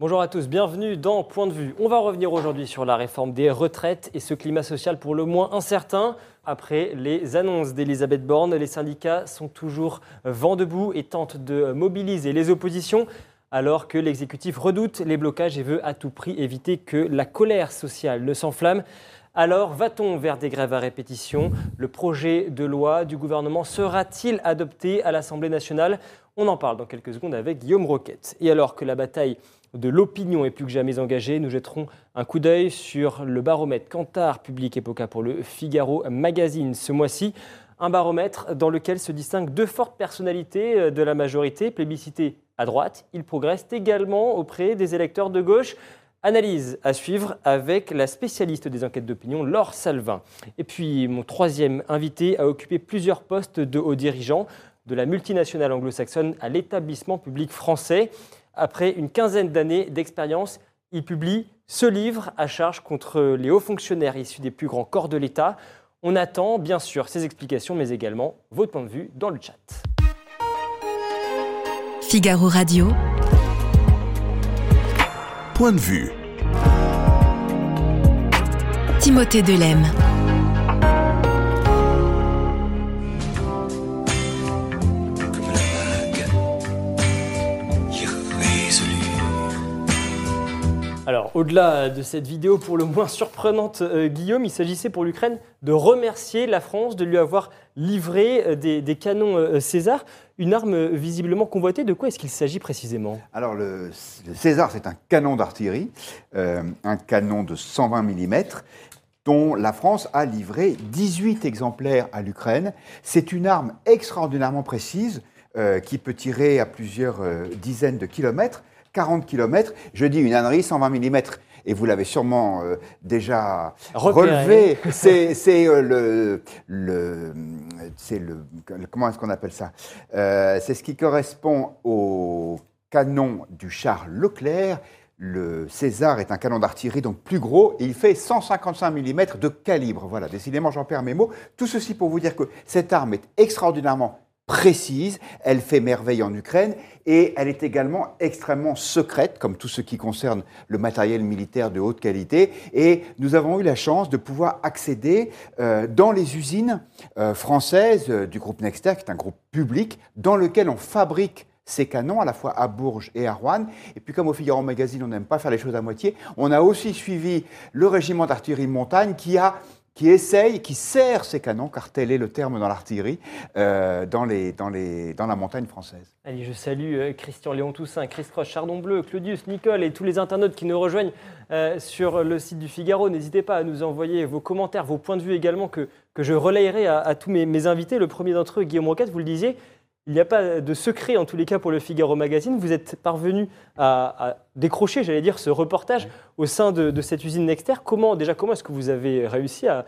Bonjour à tous, bienvenue dans Point de vue. On va revenir aujourd'hui sur la réforme des retraites et ce climat social pour le moins incertain. Après les annonces d'Elisabeth Borne, les syndicats sont toujours vent debout et tentent de mobiliser les oppositions alors que l'exécutif redoute les blocages et veut à tout prix éviter que la colère sociale ne s'enflamme. Alors, va-t-on vers des grèves à répétition? Le projet de loi du gouvernement sera-t-il adopté à l'Assemblée nationale? On en parle dans quelques secondes avec Guillaume Roquette. Et alors que la bataille de l'opinion est plus que jamais engagée. Nous jetterons un coup d'œil sur le baromètre Cantar Public Epoca pour le Figaro Magazine ce mois-ci. Un baromètre dans lequel se distinguent deux fortes personnalités euh, de la majorité, plébiscité à droite. Il progresse également auprès des électeurs de gauche. Analyse à suivre avec la spécialiste des enquêtes d'opinion, Laure Salvin. Et puis mon troisième invité a occupé plusieurs postes de hauts dirigeants, de la multinationale anglo-saxonne à l'établissement public français. Après une quinzaine d'années d'expérience, il publie ce livre à charge contre les hauts fonctionnaires issus des plus grands corps de l'État. On attend bien sûr ses explications, mais également votre point de vue dans le chat. Figaro Radio. Point de vue. Timothée Delem. Alors, au-delà de cette vidéo pour le moins surprenante, euh, Guillaume, il s'agissait pour l'Ukraine de remercier la France de lui avoir livré euh, des, canons euh, César, une arme visiblement convoitée. De quoi est-ce qu'il s'agit précisément? Alors, le, César, c'est un canon d'artillerie, un canon de 120 mm dont la France a livré 18 exemplaires à l'Ukraine. C'est une arme extraordinairement précise qui peut tirer à plusieurs dizaines de kilomètres 40 km. Je dis une ânerie, 120 mm. Et vous l'avez sûrement euh, déjà relevé. C'est euh, le, le, le, comment est-ce qu'on appelle ça? Euh, C'est ce qui correspond au canon du char Leclerc. Le César est un canon d'artillerie donc plus gros et il fait 155 mm de calibre. Voilà, décidément j'en perds mes mots. Tout ceci pour vous dire que cette arme est extraordinairement précise, elle fait merveille en Ukraine et elle est également extrêmement secrète, comme tout ce qui concerne le matériel militaire de haute qualité. Et nous avons eu la chance de pouvoir accéder euh, dans les usines euh, françaises euh, du groupe Nexter, qui est un groupe public, dans lequel on fabrique ces canons, à la fois à Bourges et à Rouen. Et puis comme au Figaro Magazine, on n'aime pas faire les choses à moitié, on a aussi suivi le régiment d'artillerie montagne qui a qui essaye, qui sert ses canons, car tel est le terme dans l'artillerie, euh, dans, la montagne française. Allez, je salue euh, Christian Léon Toussaint, Chris Cross, Chardon Bleu, Claudius, Nicole et tous les internautes qui nous rejoignent euh, sur le site du Figaro. N'hésitez pas à nous envoyer vos commentaires, vos points de vue également, que, je relayerai à, tous mes, mes, invités. Le premier d'entre eux, Guillaume Roquette, vous le disiez, il n'y a pas de secret, en tous les cas, pour le Figaro Magazine. Vous êtes parvenu à, décrocher, j'allais dire, ce reportage au sein de, cette usine Nexter. Comment, déjà, comment est-ce que vous avez réussi à,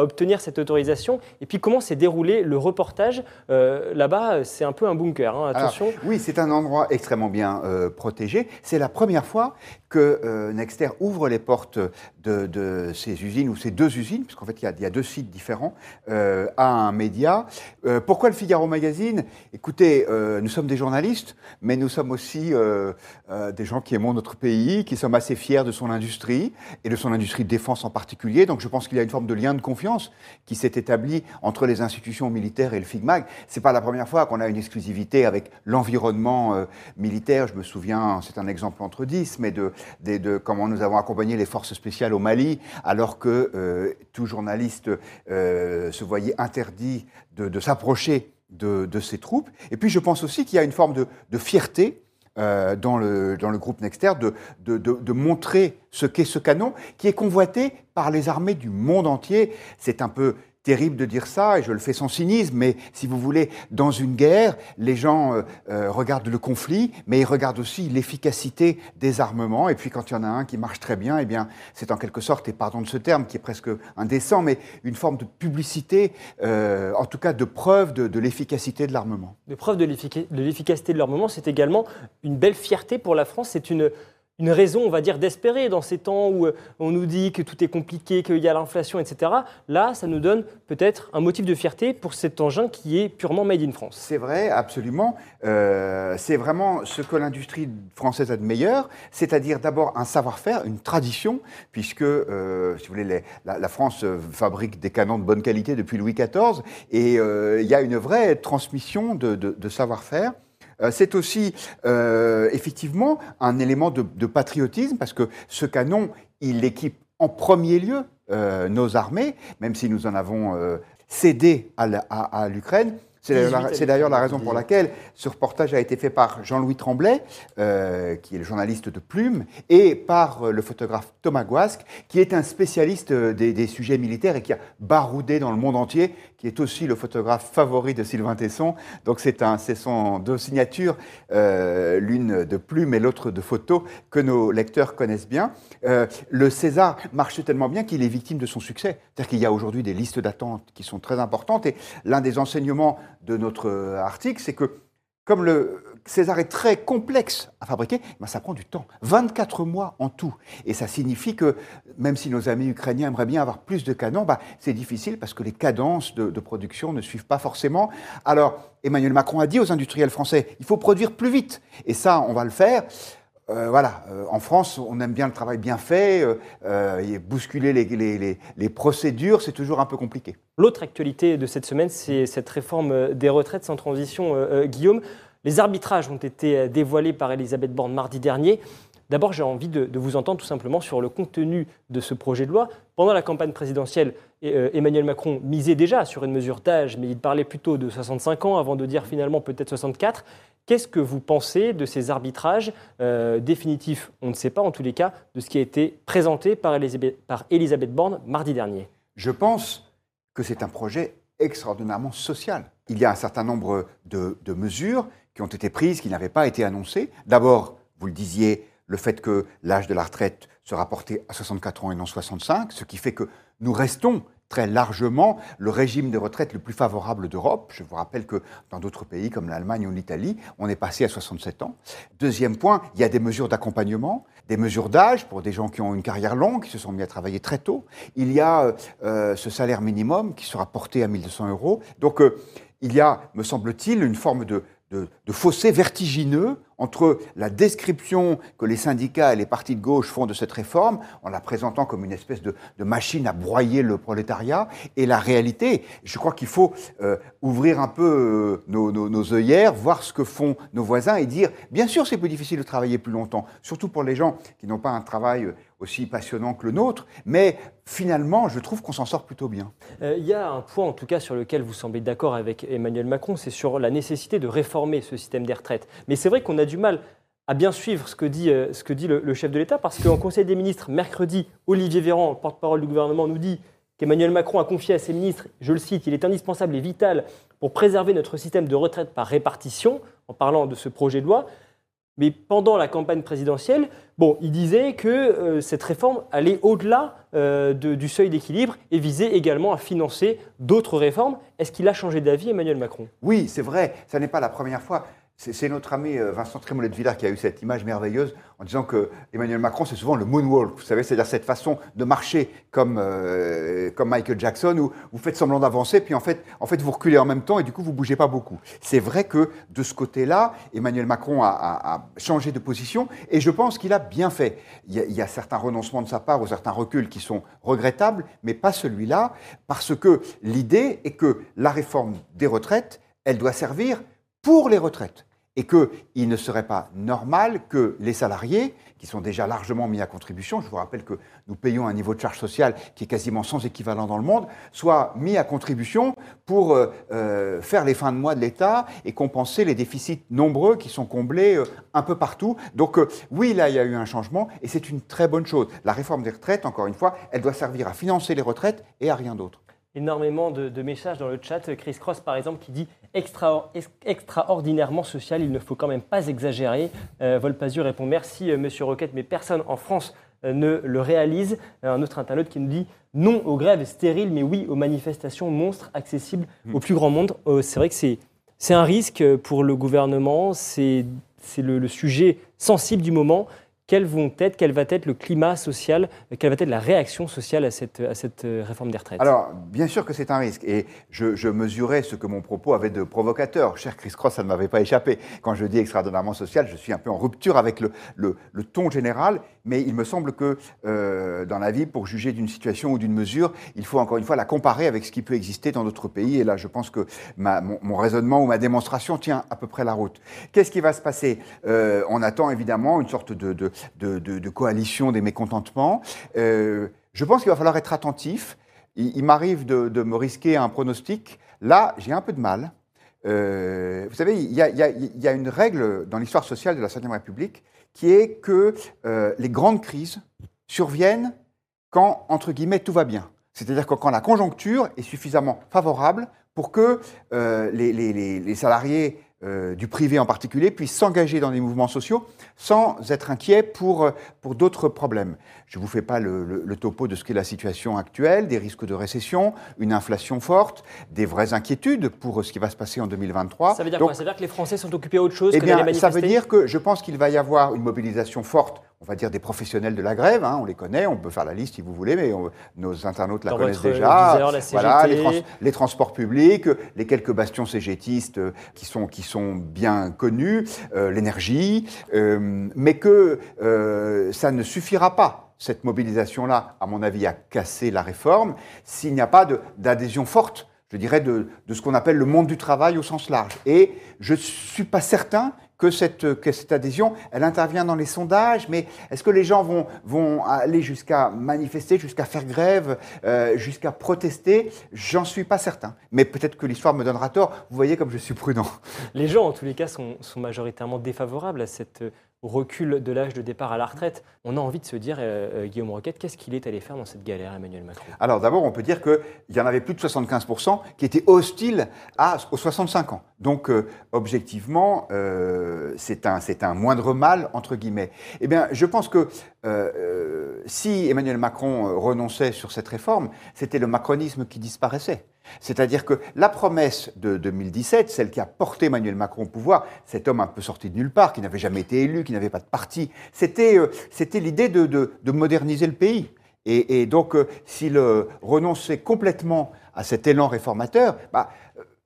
obtenir cette autorisation Et puis, comment s'est déroulé le reportage euh, Là-bas, c'est un peu un bunker, hein, attention. oui, c'est un endroit extrêmement bien euh, protégé. C'est la première fois que euh, Nexter ouvre les portes de, ces usines, ou ces deux usines, puisqu'en fait, il y, a, deux sites différents, à un média. pourquoi le Figaro Magazine? Écoutez, nous sommes des journalistes, mais nous sommes aussi des gens qui aiment notre pays, qui sommes assez fiers de son industrie et de son industrie de défense en particulier. Donc je pense qu'il y a une forme de lien de confiance qui s'est établi entre les institutions militaires et le FIGMAG. C'est pas la première fois qu'on a une exclusivité avec l'environnement euh, militaire. Je me souviens, c'est un exemple entre dix, mais de, comment nous avons accompagné les forces spéciales au Mali, alors que euh, tout journaliste se voyait interdit de, s'approcher de, de, ces troupes. Et puis je pense aussi qu'il y a une forme de fierté euh, dans, le, dans le groupe Nexter de, de, de, de montrer ce qu'est ce canon qui est convoité par les armées du monde entier. C'est un peu terrible de dire ça, et je le fais sans cynisme, mais si vous voulez, dans une guerre, les gens euh, euh, regardent le conflit, mais ils regardent aussi l'efficacité des armements. Et puis quand il y en a un qui marche très bien, eh bien, c'est en quelque sorte, et pardon de ce terme qui est presque indécent, mais une forme de publicité, euh, en tout cas de preuve de, l'efficacité de l'armement. De preuve de l'efficacité de l'armement, c'est également une belle fierté pour la France. C'est une une raison, on va dire, d'espérer dans ces temps où euh, on nous dit que tout est compliqué, qu'il y a l'inflation, etc. Là, ça nous donne peut-être un motif de fierté pour cet engin qui est purement made in France. C'est vrai, absolument. Euh, c'est vraiment ce que l'industrie française a de meilleur, c'est-à-dire d'abord un savoir-faire, une tradition, puisque, euh, si vous voulez, la, France fabrique des canons de bonne qualité depuis Louis XIV, et il y a une vraie transmission de savoir-faire. Euh, c'est aussi euh, effectivement un élément de, patriotisme parce que ce canon, il équipe en premier lieu euh, nos armées, même si nous en avons cédé à l'Ukraine. C'est d'ailleurs la, raison pour laquelle ce reportage a été fait par Jean-Louis Tremblay, euh, qui est le journaliste de Plume, et par euh, le photographe Thomas Guasque, qui est un spécialiste euh, des, sujets militaires et qui a baroudé dans le monde entier, qui est aussi le photographe favori de Sylvain Tesson. Donc c'est son deux signatures, l'une de Plume et l'autre de photo, que nos lecteurs connaissent bien. le César marche tellement bien qu'il est victime de son succès. C'est-à-dire qu'il y a aujourd'hui des listes d'attente qui sont très importantes, et l'un des enseignements de notre euh, article, c'est que comme le César est très complexe à fabriquer, ben ça prend du temps. 24 mois en tout. Et ça signifie que même si nos amis ukrainiens aimeraient bien avoir plus de canons, ben c'est difficile parce que les cadences de, production ne suivent pas forcément. Alors, Emmanuel Macron a dit aux industriels français, il faut produire plus vite. Et ça, on va le faire. Euh, voilà, euh, en France, on aime bien le travail bien fait, euh, et bousculer les, procédures, c'est toujours un peu compliqué. L'autre actualité de cette semaine, c'est cette réforme des retraites sans transition. Guillaume, les arbitrages ont été dévoilés par Elisabeth Borne mardi dernier. D'abord, j'ai envie de, vous entendre tout simplement sur le contenu de ce projet de loi. Pendant la campagne présidentielle, Emmanuel Macron misait déjà sur une mesure d'âge, mais il parlait plutôt de 65 ans avant de dire finalement peut-être 64. Qu'est-ce que vous pensez de ces arbitrages euh, définitifs On ne sait pas en tous les cas de ce qui a été présenté par Elisabeth, Borne mardi dernier? Je pense que c'est un projet extraordinairement social. Il y a un certain nombre de, mesures qui ont été prises, qui n'avaient pas été annoncées. D'abord, vous le disiez, le fait que l'âge de la retraite sera porté à 64 ans et non 65, ce qui fait que nous restons très largement le régime de retraite le plus favorable d'Europe. Je vous rappelle que dans d'autres pays comme l'Allemagne ou l'Italie, on est passé à 67 ans. Deuxième point, il y a des mesures d'accompagnement, des mesures d'âge pour des gens qui ont une carrière longue, qui se sont mis à travailler très tôt. Il y a euh, ce salaire minimum qui sera porté à 1200 euros. Donc euh, il y a, me semble-t-il, une forme de, de, fossé vertigineux entre la description que les syndicats et les partis de gauche font de cette réforme, en la présentant comme une espèce de, machine à broyer le prolétariat, et la réalité. Je crois qu'il faut euh, ouvrir un peu euh, nos, nos, œillères, voir ce que font nos voisins et dire, bien sûr c'est plus difficile de travailler plus longtemps, surtout pour les gens qui n'ont pas un travail aussi passionnant que le nôtre, mais finalement, je trouve qu'on s'en sort plutôt bien. Euh, il y a un point, en tout cas, sur lequel vous semblez d'accord avec Emmanuel Macron, c'est sur la nécessité de réformer ce système des retraites. Mais c'est vrai qu'on a du mal à bien suivre ce que dit, euh, ce que dit le, chef de l'État, parce qu'en Conseil des ministres, mercredi, Olivier Véran, porte-parole du gouvernement, nous dit qu'Emmanuel Macron a confié à ses ministres, je le cite, il est indispensable et vital pour préserver notre système de retraite par répartition, en parlant de ce projet de loi. Mais pendant la campagne présidentielle, bon, il disait que euh, cette réforme allait au-delà euh, du seuil d'équilibre et visait également à financer d'autres réformes. Est-ce qu'il a changé d'avis, Emmanuel Macron? Oui, c'est vrai. Ce n'est pas la première fois. C'est notre ami euh, Vincent Trémollet de Villard qui a eu cette image merveilleuse en disant que Emmanuel Macron, c'est souvent le moonwalk, vous savez, c'est-à-dire cette façon de marcher comme, euh, comme Michael Jackson, où vous faites semblant d'avancer, puis en fait, en fait, vous reculez en même temps et du coup, vous bougez pas beaucoup. C'est vrai que de ce côté-là, Emmanuel Macron a, changé de position et je pense qu'il a bien fait. Il y, a, il y, a, certains renoncements de sa part ou certains reculs qui sont regrettables, mais pas celui-là, parce que l'idée est que la réforme des retraites, elle doit servir pour les retraites et qu'il ne serait pas normal que les salariés, qui sont déjà largement mis à contribution, je vous rappelle que nous payons un niveau de charge sociale qui est quasiment sans équivalent dans le monde, soient mis à contribution pour euh, euh, faire les fins de mois de l'État et compenser les déficits nombreux qui sont comblés euh, un peu partout. Donc oui, là, il y a eu un changement et c'est une très bonne chose. La réforme des retraites, encore une fois, elle doit servir à financer les retraites et à rien d'autre énormément de, messages dans le chat. Chris Cross, par exemple, qui dit extraordinairement social, il ne faut quand même pas exagérer. Euh, Volpazur répond merci, euh, monsieur Roquette, mais personne en France euh, ne le réalise. Un autre internaute qui nous dit non aux grèves stériles, mais oui aux manifestations monstres accessibles au plus grand monde. c'est vrai que c'est un risque pour le gouvernement, c'est le, le sujet sensible du moment. Quel va être le climat social, quelle va être la réaction sociale à cette, euh, réforme des retraites? Alors, bien sûr que c'est un risque. Et je, mesurais ce que mon propos avait de provocateur. Cher Chris Cross, ça ne m'avait pas échappé. Quand je dis extraordinairement social, je suis un peu en rupture avec le, ton général. Mais il me semble que euh, dans la vie, pour juger d'une situation ou d'une mesure, il faut encore une fois la comparer avec ce qui peut exister dans d'autres pays. Et là, je pense que mon, raisonnement ou ma démonstration tient à peu près la route. Qu'est-ce qui va se passer? Euh, On attend évidemment une sorte de de, coalition des mécontentements. Euh, je pense qu'il va falloir être attentif. Il, m'arrive de, me risquer un pronostic. Là, j'ai un peu de mal. Euh, vous savez, il y, a, une règle dans l'histoire sociale de la Ve République qui est que euh, les grandes crises surviennent quand, entre guillemets, tout va bien. C'est-à-dire quand la conjoncture est suffisamment favorable pour que les, salariés euh, du privé en particulier, puissent s'engager dans des mouvements sociaux sans être inquiets pour, euh, pour d'autres problèmes. Je ne vous fais pas le, topo de ce qu'est la situation actuelle, des risques de récession, une inflation forte, des vraies inquiétudes pour ce qui va se passer en 2023. Ça veut dire quoi? Ça veut dire que les Français sont occupés à autre chose eh que bien, manifester Ça veut dire que je pense qu'il va y avoir une mobilisation forte on va dire des professionnels de la grève, hein, on les connaît, on peut faire la liste si vous voulez, mais nos internautes la connaissent déjà. voilà, les, transports publics, les quelques bastions cégétistes euh, qui sont, qui sont bien connus, euh, l'énergie, euh, mais que ça ne suffira pas cette mobilisation-là, à mon avis, à casser la réforme, s'il n'y a pas d'adhésion forte, je dirais, de, de ce qu'on appelle le monde du travail au sens large. Et je ne suis pas certain que cette, adhésion, elle intervient dans les sondages, mais est-ce que les gens vont, aller jusqu'à manifester, jusqu'à faire grève, euh, jusqu'à protester? J'en suis pas certain. Mais peut-être que l'histoire me donnera tort. Vous voyez comme je suis prudent. Les gens, en tous les cas, sont majoritairement défavorables à cette recul de l'âge de départ à la retraite. On a envie de se dire, euh, euh, Guillaume Roquette, qu'est-ce qu'il est allé faire dans cette galère, Emmanuel Macron? Alors d'abord, on peut dire qu'il y en avait plus de 75% qui étaient hostiles aux 65 ans. Donc euh, objectivement, c'est un, un moindre mal, entre guillemets. Eh bien, je pense que si Emmanuel Macron renonçait sur cette réforme, c'était le macronisme qui disparaissait. C'est-à-dire que la promesse de 2017, celle qui a porté Emmanuel Macron au pouvoir, cet homme un peu sorti de nulle part, qui n'avait jamais été élu, qui n'avait pas de parti, c'était euh, l'idée de, moderniser le pays. Et, donc, euh, s'il euh, renonçait complètement à cet élan réformateur, bah,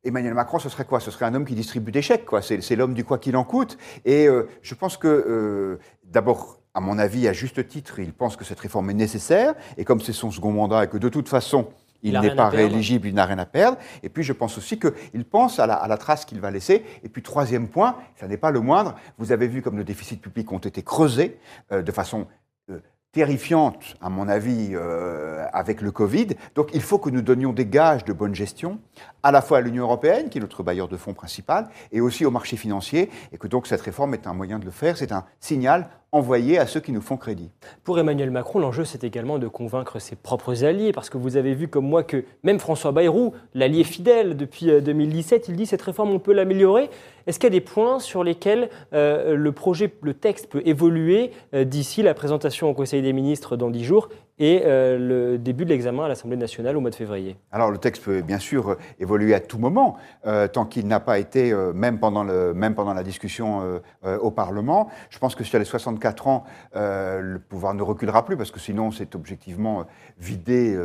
Emmanuel Macron, ce serait quoi? Ce serait un homme qui distribue des chèques. C'est l'homme du quoi qu'il en coûte. Et je pense que, d'abord, à mon avis, à juste titre, il pense que cette réforme est nécessaire. Et comme c'est son second mandat et que de toute façon, il, n'est pas rééligible, il n'a rien à perdre. Et puis je pense aussi qu'il pense à la, trace qu'il va laisser. Et puis troisième point, ça n'est pas le moindre, vous avez vu comme nos déficits publics ont été creusés euh, de façon euh, terrifiante, à mon avis, euh, avec le Covid. Donc il faut que nous donnions des gages de bonne gestion, à la fois à l'Union européenne, qui est notre bailleur de fonds principal, et aussi au marché financier, et que donc cette réforme est un moyen de le faire, c'est un signal envoyé à ceux qui nous font crédit. Pour Emmanuel Macron, l'enjeu, c'est également de convaincre ses propres alliés, parce que vous avez vu comme moi que même François Bayrou, l'allié fidèle depuis 2017, euh, il dit cette réforme, on peut l'améliorer. Est-ce qu'il y a des points sur lesquels euh, le projet, le texte peut évoluer euh, d'ici la présentation au Conseil des ministres dans dix jours et euh, le début de l'examen à l'Assemblée nationale au mois de février Alors le texte peut bien sûr évoluer à tout moment, euh, tant qu'il n'a pas été, euh, même, pendant le, même pendant la discussion au Parlement. Je pense que sur les 64 ans, le pouvoir ne reculera plus, parce que sinon c'est objectivement vider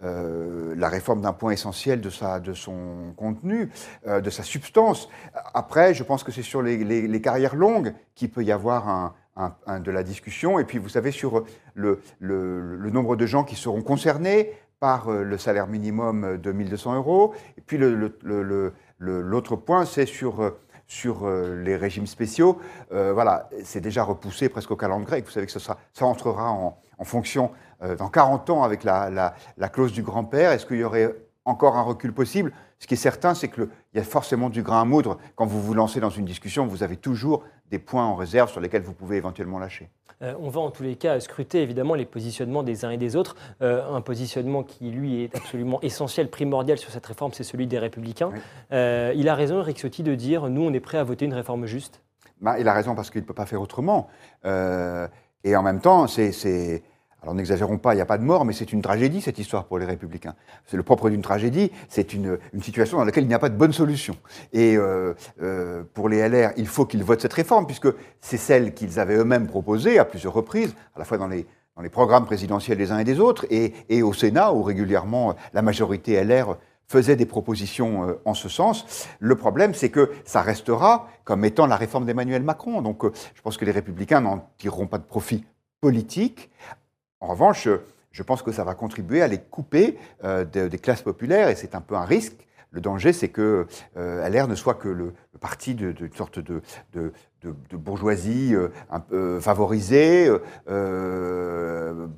la réforme d'un point essentiel de, sa, de son contenu, de sa substance. Après, je pense que c'est sur les carrières longues qu'il peut y avoir un de la discussion. Et puis, vous savez, sur le, nombre de gens qui seront concernés par euh, le salaire minimum de 1200 euros. Et puis, l'autre point, c'est sur, euh, sur euh, les régimes spéciaux. voilà, c'est déjà repoussé presque au calendrier grec. Vous savez que ça, entrera en, fonction dans 40 ans avec la, la clause du grand-père. Est-ce qu'il y aurait encore un recul possible? Ce qui est certain, c'est qu'il y a forcément du grain à moudre. Quand vous vous lancez dans une discussion, vous avez toujours des points en réserve sur lesquels vous pouvez éventuellement lâcher. Euh, on va en tous les cas scruter évidemment les positionnements des uns et des autres. Euh, un positionnement qui, lui, est absolument essentiel, primordial sur cette réforme, c'est celui des Républicains. Euh, il a raison, Eric Ciotti, de dire nous, on est prêt à voter une réforme juste bah, Il a raison parce qu'il ne peut pas faire autrement. et en même temps, c'est alors n'exagérons pas, il n'y a pas de mort, mais c'est une tragédie cette histoire pour les républicains. C'est le propre d'une tragédie, c'est une, situation dans laquelle il n'y a pas de bonne solution. Et euh, euh, pour les LR, il faut qu'ils votent cette réforme, puisque c'est celle qu'ils avaient eux-mêmes proposée à plusieurs reprises, à la fois dans les, programmes présidentiels des uns et des autres, et, et au Sénat, où régulièrement la majorité LR faisait des propositions euh, en ce sens. Le problème, c'est que ça restera comme étant la réforme d'Emmanuel Macron. Donc je pense que les républicains n'en tireront pas de profit politique. En revanche, je pense que ça va contribuer à les couper euh, des classes populaires et c'est un peu un risque. Le danger, c'est que euh, LR ne soit que le, parti d'une sorte de, de, bourgeoisie euh, un peu favorisée,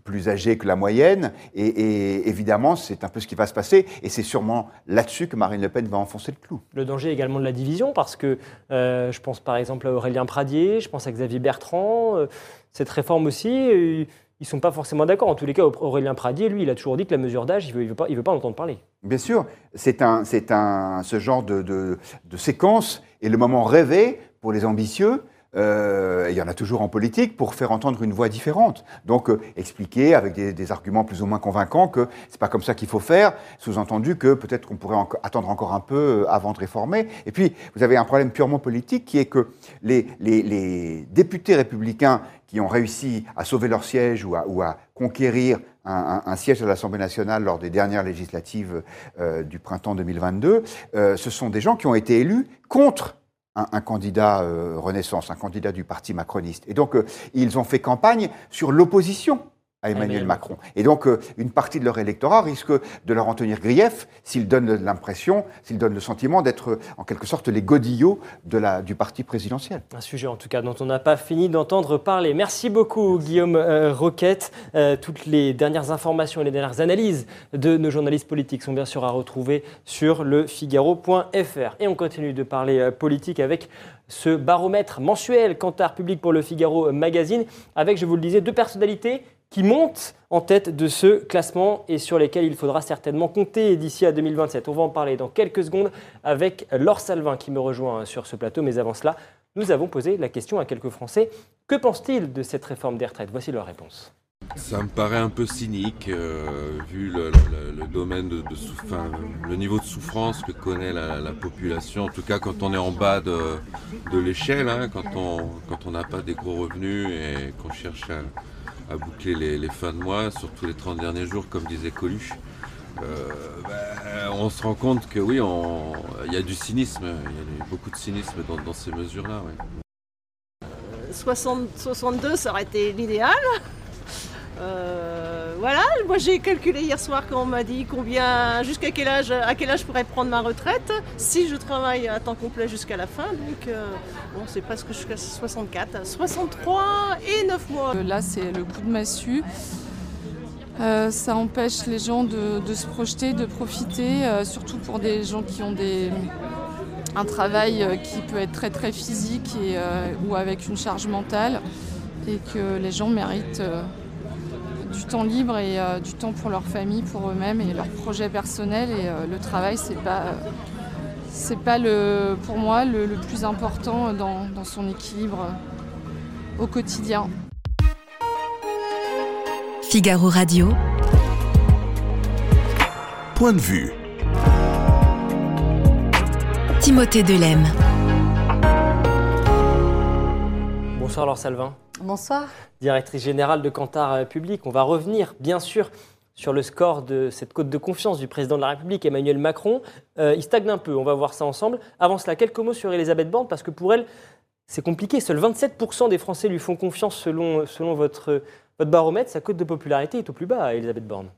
plus âgée que la moyenne. Et, évidemment, c'est un peu ce qui va se passer. Et c'est sûrement là-dessus que Marine Le Pen va enfoncer le clou. Le danger également de la division, parce que je pense par exemple à Aurélien Pradier, je pense à Xavier Bertrand. cette réforme aussi ils ne sont pas forcément d'accord. En tous les cas, Aurélien Pradier, lui, il a toujours dit que la mesure d'âge, il ne veut, pas, en entendre parler. Bien sûr, c'est un, un, ce genre de, séquence est le moment rêvé pour les ambitieux. Euh, il y en a toujours en politique pour faire entendre une voix différente. Donc euh, expliquer avec des, arguments plus ou moins convaincants que c'est pas comme ça qu'il faut faire. Sous-entendu que peut-être qu'on pourrait attendre encore un peu euh, avant de réformer. Et puis vous avez un problème purement politique qui est que les députés républicains qui ont réussi à sauver leur siège ou à, conquérir un, siège à l'Assemblée nationale lors des dernières législatives euh, du printemps 2022, euh, ce sont des gens qui ont été élus contre un, candidat euh, Renaissance, un candidat du parti macroniste. Et donc, ils ont fait campagne sur l'opposition à Emmanuel Macron. Et donc, euh, une partie de leur électorat risque de leur en tenir grief s'ils donnent l'impression, s'ils donnent le sentiment d'être euh, en quelque sorte les godillots de la, du parti présidentiel. Un sujet en tout cas dont on n'a pas fini d'entendre parler. Merci beaucoup Guillaume euh, Roquette. toutes les dernières informations et les dernières analyses de nos journalistes politiques sont bien sûr à retrouver sur le Figaro.fr. Et on continue de parler politique avec ce baromètre mensuel Cantar Public pour le Figaro Magazine, avec, je vous le disais, deux personnalités qui montent en tête de ce classement et sur lesquels il faudra certainement compter d'ici à 2027. On va en parler dans quelques secondes avec Laure Salvin qui me rejoint sur ce plateau. Mais avant cela, nous avons posé la question à quelques Français. Que pensent-ils de cette réforme des retraites? Voici leur réponse. Ça me paraît un peu cynique, euh, vu le, domaine de, le niveau de souffrance que connaît la, population. En tout cas, quand on est en bas de, l'échelle, hein, quand on n'a pas des gros revenus et qu'on cherche à, à boucler les, fins de mois, surtout les 30 derniers jours, comme disait Coluche. Euh, ben, on se rend compte que oui, il y a du cynisme, il y a beaucoup de cynisme dans, ces mesures-là. 62, ça aurait été l'idéal. Euh, voilà, moi j'ai calculé hier soir quand on m'a dit combien, jusqu'à quel âge, à quel âge je pourrais prendre ma retraite si je travaille à temps complet jusqu'à la fin. Donc euh, bon, c'est presque jusqu'à 64, 63 et 9 mois. Euh, là, c'est le coup de massue. ça empêche les gens de, se projeter, de profiter, surtout pour des gens qui ont un travail qui peut être très très physique ou avec une charge mentale et que les gens méritent temps libre et euh, du temps pour leur famille, pour eux-mêmes et leurs projets personnels. Et euh, le travail, c'est pas, c'est pas le, pour moi le, plus important dans, dans son équilibre au quotidien. Figaro Radio. Point de vue. Timothée Delem. Bonsoir Laure Salvin. Bonsoir. Directrice générale de Cantar Public. On va revenir, bien sûr, sur le score de cette cote de confiance du président de la République, Emmanuel Macron. Euh, il stagne un peu, on va voir ça ensemble. Avant cela, quelques mots sur Elisabeth Borne, parce que pour elle, c'est compliqué. Seuls 27% des Français lui font confiance selon, selon votre, votre baromètre. Sa cote de popularité est au plus bas, Elisabeth Borne.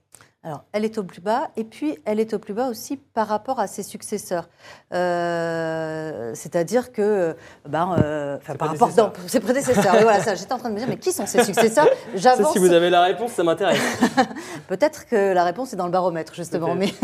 Alors, elle est au plus bas, et puis elle est au plus bas aussi par rapport à ses successeurs. Euh, c'est-à-dire que, ben, euh, par rapport à ses prédécesseurs. voilà, ça, j'étais en train de me dire, mais qui sont ses successeurs? J'avance. Si vous avez la réponse, ça m'intéresse. Peut-être que la réponse est dans le baromètre, justement. Mais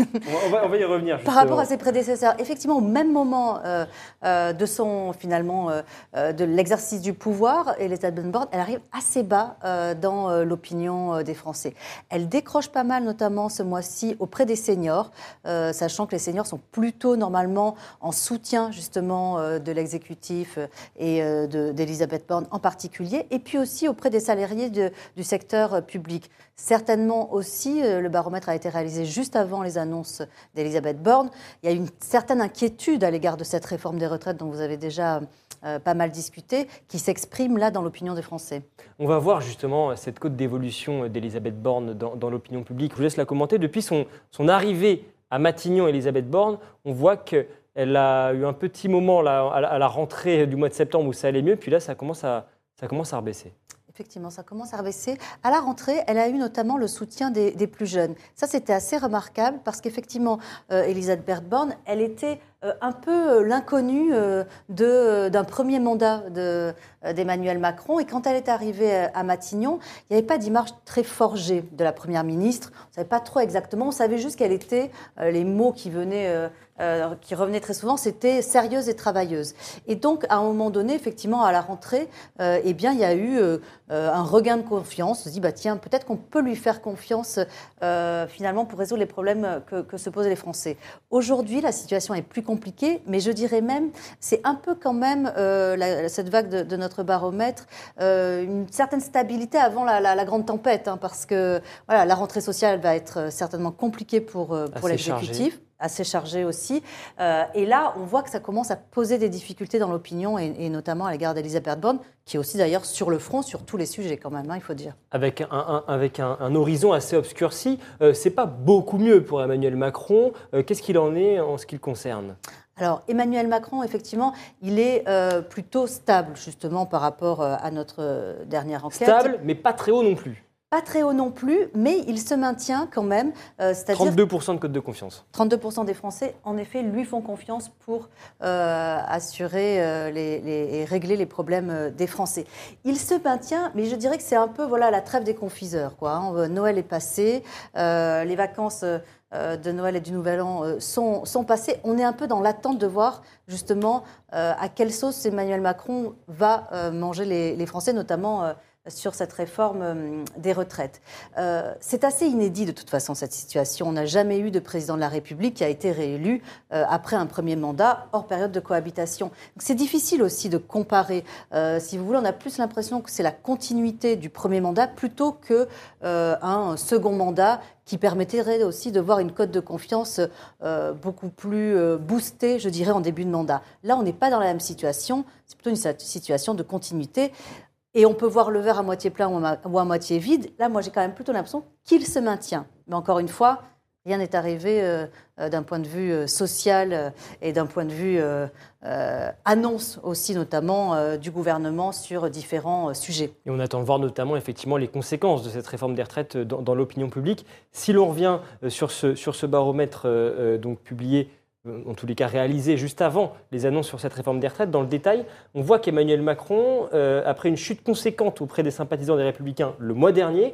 on, va, on, va, y revenir. Par rapport à ses prédécesseurs, effectivement, au même moment euh, de son, finalement, de l'exercice du pouvoir, Elisabeth Borne, elle arrive assez bas dans l'opinion des Français. Elle décroche pas mal, notamment ce mois-ci auprès des seniors, sachant que les seniors sont plutôt normalement en soutien justement de l'exécutif et d'Elisabeth Borne en particulier, et puis aussi auprès des salariés du secteur public. Certainement aussi, le baromètre a été réalisé juste avant les annonces d'Elisabeth Borne. Il y a une certaine inquiétude à l'égard de cette réforme des retraites dont vous avez déjà euh, pas mal discuté, qui s'exprime là dans l'opinion des Français. On va voir justement cette cote d'évolution d'Elisabeth Borne dans, l'opinion publique. Je vous laisse la commenter. Depuis son, son arrivée à Matignon, Elisabeth Borne, on voit qu'elle a eu un petit moment là, à la rentrée du mois de septembre où ça allait mieux, puis là ça commence à, ça commence à rebaisser. Effectivement, ça commence à rebaisser. À la rentrée, elle a eu notamment le soutien des, plus jeunes. Ça, c'était assez remarquable parce qu'effectivement, euh, Elisabeth Borne, elle était euh, un peu euh, l'inconnue d'un premier mandat d'Emmanuel Macron. Et quand elle est arrivée à Matignon, il n'y avait pas d'image très forgée de la Première ministre. On ne savait pas trop exactement. On savait juste qu'elle était, les mots qui venaient euh, qui revenait très souvent, c'était sérieuse et travailleuse. Et donc, à un moment donné, effectivement, à la rentrée, euh, eh bien, il y a eu euh, un regain de confiance. On se dit, bah, tiens, peut-être qu'on peut lui faire confiance finalement pour résoudre les problèmes que, se posent les Français. Aujourd'hui, la situation est plus compliquée, mais je dirais même, c'est un peu quand même cette vague de, notre baromètre, une certaine stabilité avant la, grande tempête, hein, parce que voilà, la rentrée sociale va être certainement compliquée pour, pour l'exécutif assez chargé aussi. Euh, et là, on voit que ça commence à poser des difficultés dans l'opinion, et, notamment à l'égard d'Elisabeth Borne, qui est aussi d'ailleurs sur le front sur tous les sujets quand même, hein, il faut dire. Avec un, avec un, horizon assez obscurci, euh, c'est pas beaucoup mieux pour Emmanuel Macron. Euh, qu'est-ce qu'il en est en ce qui le concerne? Alors Emmanuel Macron, effectivement, il est plutôt stable justement par rapport à notre dernière enquête. Stable, mais pas très haut non plus. Pas très haut non plus, mais il se maintient quand même. Euh, 32% de code de confiance. 32% des Français, en effet, lui font confiance pour euh, assurer euh, les, et régler les problèmes euh, des Français. Il se maintient, mais je dirais que c'est un peu voilà, la trêve des confiseurs. Quoi, hein. Noël est passé, les vacances de Noël et du Nouvel An sont, sont passées. On est un peu dans l'attente de voir justement à quelle sauce Emmanuel Macron va manger les, les Français, notamment sur cette réforme euh, des retraites. Euh, c'est assez inédit de toute façon cette situation. On n'a jamais eu de président de la République qui a été réélu euh, après un premier mandat hors période de cohabitation. C'est difficile aussi de comparer. si vous voulez, on a plus l'impression que c'est la continuité du premier mandat plutôt que un second mandat qui permettrait aussi de voir une cote de confiance beaucoup plus boostée, je dirais, en début de mandat. Là, on n'est pas dans la même situation. C'est plutôt une situation de continuité. Et on peut voir le verre à moitié plein ou à moitié vide. Là, moi, j'ai quand même plutôt l'impression qu'il se maintient. Mais encore une fois, rien n'est arrivé euh, euh, d'un point de vue euh, social et d'un point de vue annonce aussi, notamment du gouvernement sur différents sujets. Et on attend de voir notamment effectivement les conséquences de cette réforme des retraites dans, l'opinion publique. Si l'on revient sur ce, sur ce baromètre donc publié en tous les cas réalisé juste avant les annonces sur cette réforme des retraites, dans le détail, on voit qu'Emmanuel Macron, euh, après une chute conséquente auprès des sympathisants des Républicains le mois dernier,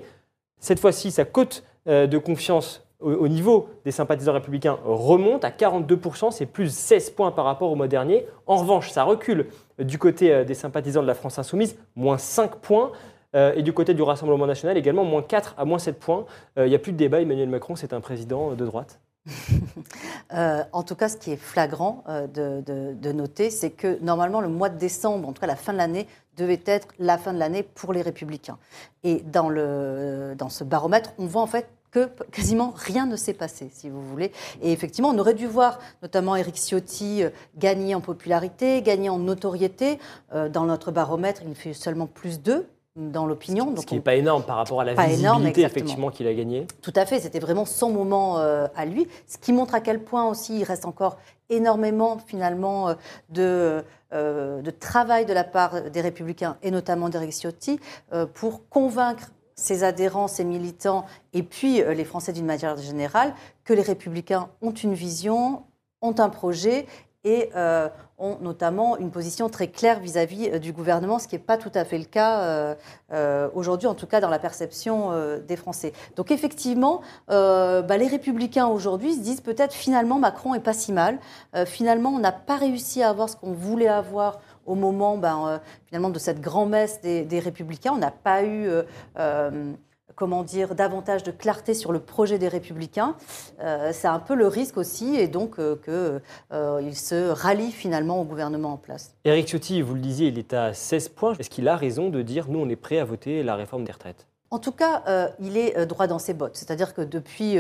cette fois-ci, sa cote euh, de confiance au, niveau des sympathisants républicains remonte à 42%, c'est plus 16 points par rapport au mois dernier. En revanche, ça recule du côté des sympathisants de la France insoumise, moins 5 points. et du côté du Rassemblement national également, moins 4 à moins 7 points. Il n'y a plus de débat, Emmanuel Macron, c'est un président de droite Euh, en tout cas, ce qui est flagrant euh, de, noter, c'est que normalement, le mois de décembre, en tout cas la fin de l'année, devait être la fin de l'année pour les républicains. Et dans, le, dans ce baromètre, on voit en fait que quasiment rien ne s'est passé, si vous voulez. Et effectivement, on aurait dû voir notamment Éric Ciotti euh, gagner en popularité, gagner en notoriété. Dans notre baromètre, il fait seulement plus d'eux dans l'opinion. Ce qui n'est pas énorme par rapport à la visibilité effectivement qu'il a gagné. Tout à fait, c'était vraiment son moment euh, à lui, ce qui montre à quel point aussi il reste encore énormément finalement euh, de, euh, de travail de la part des républicains et notamment d'Eric Ciotti pour convaincre ses adhérents, ses militants et puis les Français d'une manière générale que les républicains ont une vision, ont un projet et euh, ont notamment une position très claire vis-à-vis euh, du gouvernement, ce qui n'est pas tout à fait le cas euh, aujourd'hui, en tout cas dans la perception des Français. Donc effectivement, bah, les républicains aujourd'hui se disent peut-être finalement Macron est pas si mal, finalement on n'a pas réussi à avoir ce qu'on voulait avoir au moment ben, finalement de cette grand-messe des, des, républicains, on n'a pas eu comment dire, davantage de clarté sur le projet des Républicains. c'est un peu le risque aussi, et donc qu'il se rallie finalement au gouvernement en place. Éric Ciotti, vous le disiez, il est à 16 points. Est-ce qu'il a raison de dire nous, on est prêt à voter la réforme des retraites? En tout cas, il est droit dans ses bottes. C'est-à-dire que depuis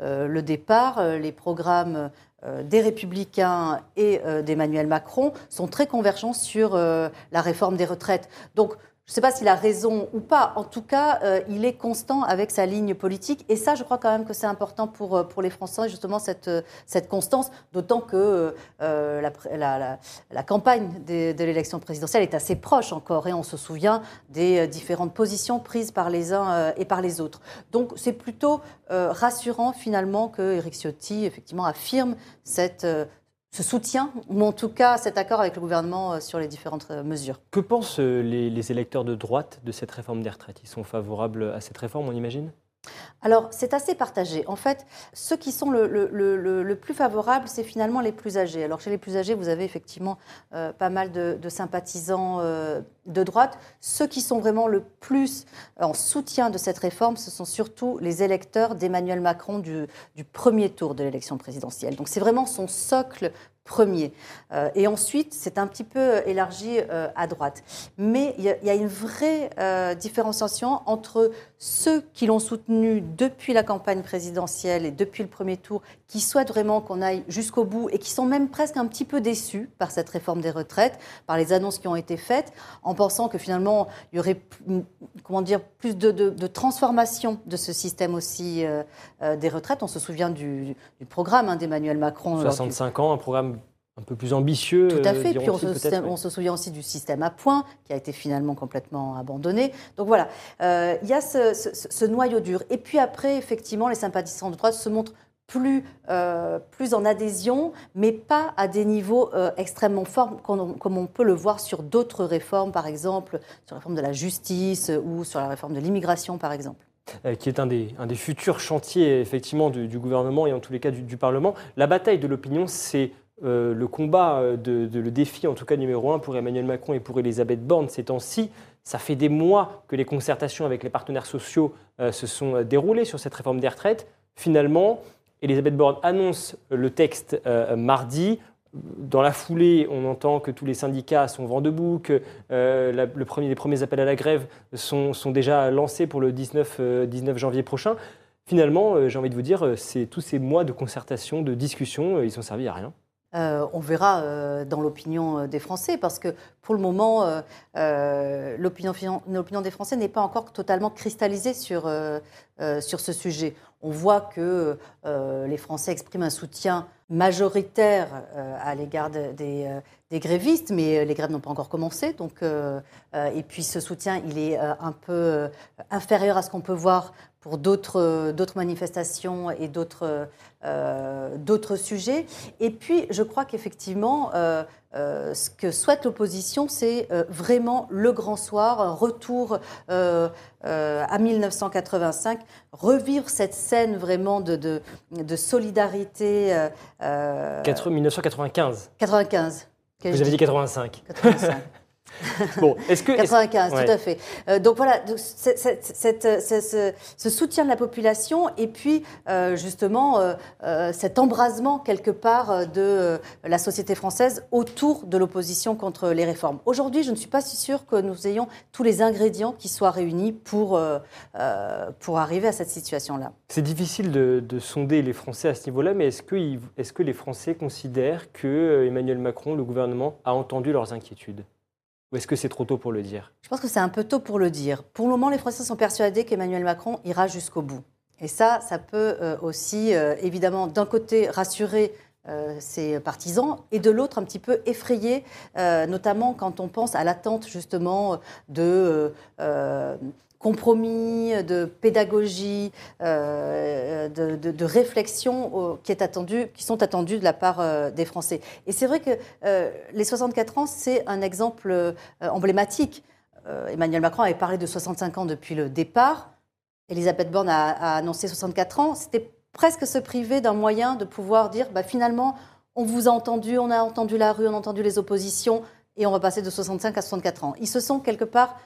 le départ, les programmes euh, des Républicains et euh, d'Emmanuel Macron sont très convergents sur euh, la réforme des retraites. Donc, je ne sais pas s'il a raison ou pas. En tout cas, euh, il est constant avec sa ligne politique. Et ça, je crois quand même que c'est important pour, euh, pour les Français, justement, cette, euh, constance. D'autant que la, campagne de, de l'élection présidentielle est assez proche encore. Et on se souvient des différentes positions prises par les uns et par les autres. Donc, c'est plutôt rassurant, finalement, que Eric Ciotti, effectivement, affirme cette ce soutien, ou en tout cas cet accord avec le gouvernement euh, sur les différentes euh, mesures. Que pensent euh, les, électeurs de droite de cette réforme des retraites? Ils sont favorables à cette réforme, on imagine? Alors, c'est assez partagé. En fait, ceux qui sont le, plus favorables, c'est finalement les plus âgés. Alors, chez les plus âgés, vous avez effectivement pas mal de, sympathisants de droite. Ceux qui sont vraiment le plus en soutien de cette réforme, ce sont surtout les électeurs d'Emmanuel Macron du, du premier tour de l'élection présidentielle. Donc, c'est vraiment son socle premier. Euh, et ensuite, c'est un petit peu élargi euh, à droite. Mais il y, a une vraie euh, différenciation entre ceux qui l'ont soutenu depuis la campagne présidentielle et depuis le premier tour, qui souhaitent vraiment qu'on aille jusqu'au bout et qui sont même presque un petit peu déçus par cette réforme des retraites, par les annonces qui ont été faites, en pensant que finalement, il y aurait comment dire, plus de, transformation de ce système aussi des retraites. On se souvient du, programme hein, d'Emmanuel Macron. 65 ans, un programme un peu plus ambitieux. Tout à fait. Puis on, se, souvient aussi du système à points qui a été finalement complètement abandonné. Donc voilà, euh, il y a ce, noyau dur. Et puis après, effectivement, les sympathisants de droite se montrent plus, euh, plus en adhésion, mais pas à des niveaux euh, extrêmement forts, comme on, peut le voir sur d'autres réformes, par exemple sur la réforme de la justice ou sur la réforme de l'immigration, par exemple qui est un des, un des, futurs chantiers effectivement du, gouvernement et en tous les cas du, du Parlement. La bataille de l'opinion, c'est euh, le combat, euh, de, le défi en tout cas numéro un pour Emmanuel Macron et pour Elisabeth Borne ces temps-ci. Ça fait des mois que les concertations avec les partenaires sociaux euh, se sont déroulées sur cette réforme des retraites. Finalement, Elisabeth Borne annonce le texte mardi. Dans la foulée, on entend que tous les syndicats sont vent debout, que le premier, les premiers appels à la grève sont, sont déjà lancés pour le 19, 19 janvier prochain. Finalement, j'ai envie de vous dire, c'est tous ces mois de concertation, de discussion, ils ont servi à rien. Euh, on verra euh, dans l'opinion euh, des Français, parce que pour le moment, l'opinion des Français n'est pas encore totalement cristallisée sur, sur ce sujet. On voit que les Français expriment un soutien majoritaire à l'égard des, grévistes, mais les grèves n'ont pas encore commencé. Donc, et puis ce soutien, il est un peu inférieur à ce qu'on peut voir pour d'autres manifestations et d'autres euh, d'autres sujets. Et puis, je crois qu'effectivement, euh, euh, ce que souhaite l'opposition, c'est vraiment le grand soir, un retour à 1985, revivre cette scène vraiment de, de, de solidarité. 1995. 95. Vous avez dit 85. 85. Bon, est-ce que 95, tout à fait. Euh, donc voilà, ce soutien de la population et puis euh, justement euh, cet embrasement quelque part de la société française autour de l'opposition contre les réformes. Aujourd'hui, je ne suis pas si sûre que nous ayons tous les ingrédients qui soient réunis pour, pour arriver à cette situation-là. C'est difficile de, sonder les Français à ce niveau-là, mais est-ce que, est que les Français considèrent que Emmanuel Macron, le gouvernement, a entendu leurs inquiétudes? Ou est-ce que c'est trop tôt pour le dire? Je pense que c'est un peu tôt pour le dire. Pour le moment, les Français sont persuadés qu'Emmanuel Macron ira jusqu'au bout. Et ça, ça peut euh, aussi, euh, évidemment, d'un côté, rassurer euh, ses partisans et de l'autre un petit peu effrayer, notamment quand on pense à l'attente justement de compromis, de pédagogie, euh, de, réflexion qui, est attendu, qui sont attendus de la part euh, des Français. Et c'est vrai que euh, les 64 ans, c'est un exemple emblématique. Emmanuel Macron avait parlé de 65 ans depuis le départ. Elisabeth Borne a, annoncé 64 ans. C'était presque se priver d'un moyen de pouvoir dire bah, finalement, on vous a entendu, on a entendu la rue, on a entendu les oppositions, et on va passer de 65 à 64 ans. Ils se sont quelque part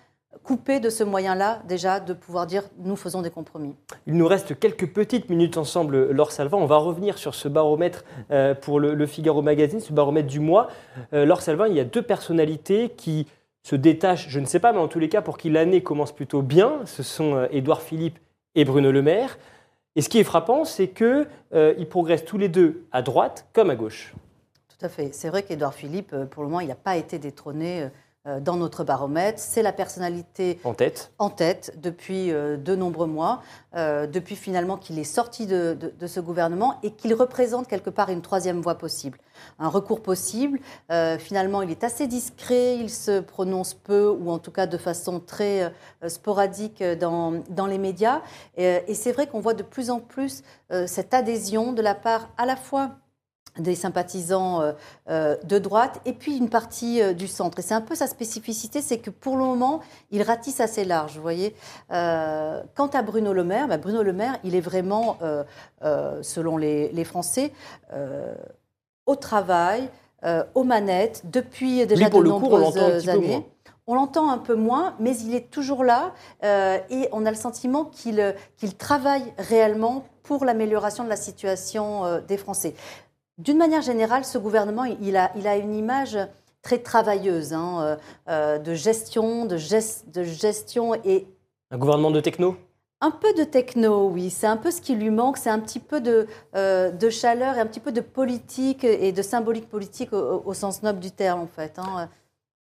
coupé de ce moyen-là, déjà, de pouvoir dire nous faisons des compromis. Il nous reste quelques petites minutes ensemble, Laure Salvin. On va revenir sur ce baromètre euh, pour le, Figaro Magazine, ce baromètre du mois. Euh, Laure Salvin, il y a deux personnalités qui se détachent, je ne sais pas, mais en tous les cas, pour qui l'année commence plutôt bien. Ce sont euh, Édouard Philippe et Bruno Le Maire. Et ce qui est frappant, c'est qu'ils progressent tous les deux à droite comme à gauche. Tout à fait. C'est vrai qu'Édouard Philippe, pour le moment, il n'a pas été détrôné euh, dans notre baromètre. C'est la personnalité en tête, en tête depuis euh, de nombreux mois, euh, depuis finalement qu'il est sorti de, ce gouvernement et qu'il représente quelque part une troisième voie possible, un recours possible. finalement, il est assez discret, il se prononce peu ou en tout cas de façon très sporadique dans, dans les médias. et c'est vrai qu'on voit de plus en plus cette adhésion de la part à la fois des sympathisants euh, euh, de droite et puis une partie euh, du centre. Et c'est un peu sa spécificité, c'est que pour le moment, il ratisse assez large, vous voyez. quant à Bruno Le Maire, bah, Bruno Le Maire, il est vraiment, selon les, Français, au travail, aux manettes, depuis déjà de nombreuses années. On l'entend un peu moins, mais il est toujours là et on a le sentiment qu'il qu'il travaille réellement pour l'amélioration de la situation des Français. D'une manière générale, ce gouvernement, il a, il a une image très travailleuse hein, euh, euh, de gestion, de, de gestion et... Un gouvernement de techno? Un peu de techno, oui. C'est un peu ce qui lui manque. C'est un petit peu de, euh, de, chaleur et un petit peu de politique et de symbolique politique au, sens noble du terme, en fait. Hein.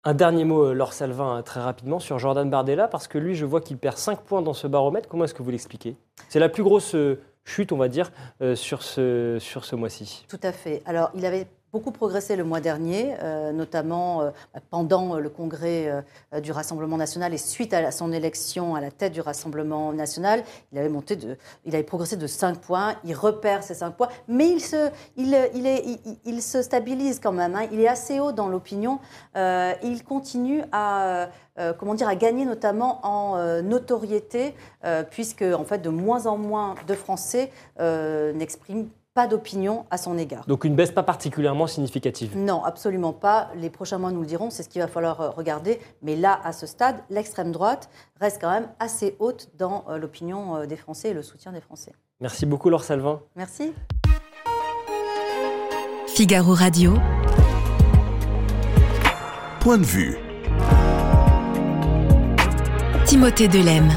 Un dernier mot, Laure Salvin, très rapidement, sur Jordan Bardella, parce que lui, je vois qu'il perd 5 points dans ce baromètre. Comment est-ce que vous l'expliquez? C'est la plus grosse chute, on va dire, euh, sur ce, sur ce mois-ci. Tout à fait. Alors, il avait beaucoup progressé le mois dernier, euh, notamment euh, pendant le congrès du Rassemblement national et suite à son élection à la tête du Rassemblement national. Il avait, monté de, il avait progressé de 5 points, il repère ces 5 points, mais il se, il, il, est, il, se stabilise quand même. Hein. Il est assez haut dans l'opinion. il continue à euh, comment dire, à gagner notamment en euh, notoriété, euh, puisque en fait de moins en moins de Français n'expriment pas d'opinion à son égard. Donc une baisse pas particulièrement significative Non, absolument pas. Les prochains mois nous le diront, c'est ce qu'il va falloir regarder. Mais là, à ce stade, l'extrême droite reste quand même assez haute dans l'opinion des Français et le soutien des Français. Merci beaucoup Laure Salvin. Merci. Figaro Radio. Point de vue. Timothée Delem.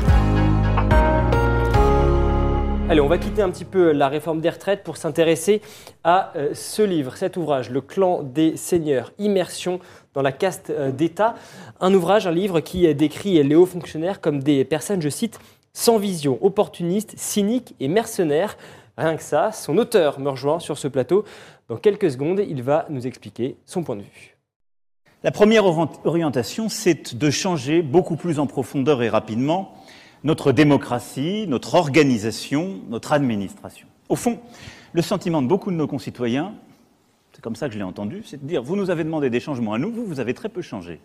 Allez, on va quitter un petit peu la réforme des retraites pour s'intéresser à euh, ce livre, cet ouvrage, Le clan des seigneurs, immersion dans la caste euh, d'État. Un ouvrage, un livre qui décrit les hauts fonctionnaires comme des personnes, je cite, sans vision, opportunistes, cyniques et mercenaires. Rien que ça, son auteur me rejoint sur ce plateau. Dans quelques secondes, il va nous expliquer son point de vue. La première orientation, c'est de changer beaucoup plus en profondeur et rapidement notre démocratie, notre organisation, notre administration. Au fond, le sentiment de beaucoup de nos concitoyens, c'est comme ça que je l'ai entendu, c'est de dire, vous nous avez demandé des changements à nous, vous, vous avez très peu changé.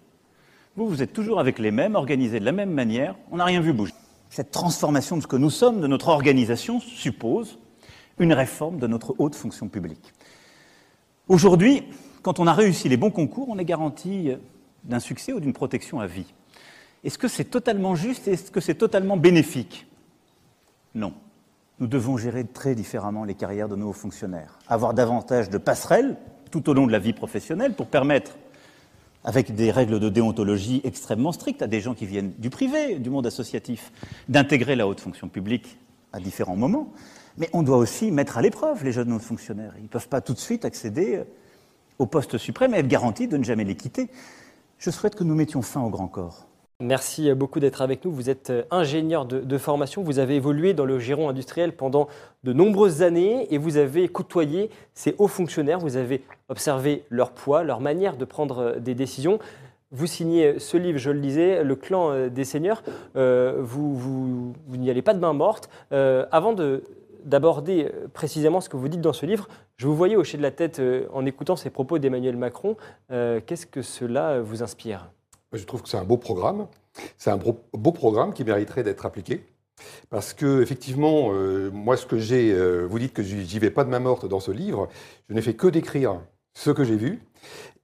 Vous, vous êtes toujours avec les mêmes, organisés de la même manière, on n'a rien vu bouger. Cette transformation de ce que nous sommes, de notre organisation, suppose une réforme de notre haute fonction publique. Aujourd'hui, quand on a réussi les bons concours, on est garanti d'un succès ou d'une protection à vie. Est-ce que c'est totalement juste et est-ce que c'est totalement bénéfique? Non. Nous devons gérer très différemment les carrières de nos fonctionnaires, avoir davantage de passerelles tout au long de la vie professionnelle pour permettre, avec des règles de déontologie extrêmement strictes, à des gens qui viennent du privé, du monde associatif, d'intégrer la haute fonction publique à différents moments. Mais on doit aussi mettre à l'épreuve les jeunes fonctionnaires. Ils ne peuvent pas tout de suite accéder au poste suprême et être garanti de ne jamais les quitter. Je souhaite que nous mettions fin au grand corps. Merci beaucoup d'être avec nous. Vous êtes euh, ingénieur de, formation, vous avez évolué dans le giron industriel pendant de nombreuses années et vous avez côtoyé ces hauts fonctionnaires, vous avez observé leur poids, leur manière de prendre euh, des décisions. Vous signez ce livre, je le disais, Le clan euh, des seigneurs. vous, n'y allez pas de main morte. avant de, d'aborder euh, précisément ce que vous dites dans ce livre. Je vous voyais hocher de la tête euh, en écoutant ces propos d'Emmanuel Macron. Euh, qu'est-ce que cela vous inspire? Je trouve que c'est un beau programme. C'est un beau programme qui mériterait d'être appliqué. Parce que effectivement, moi, ce que j'ai, vous dites que j'y vais pas de main morte dans ce livre. Je n'ai fait que décrire ce que j'ai vu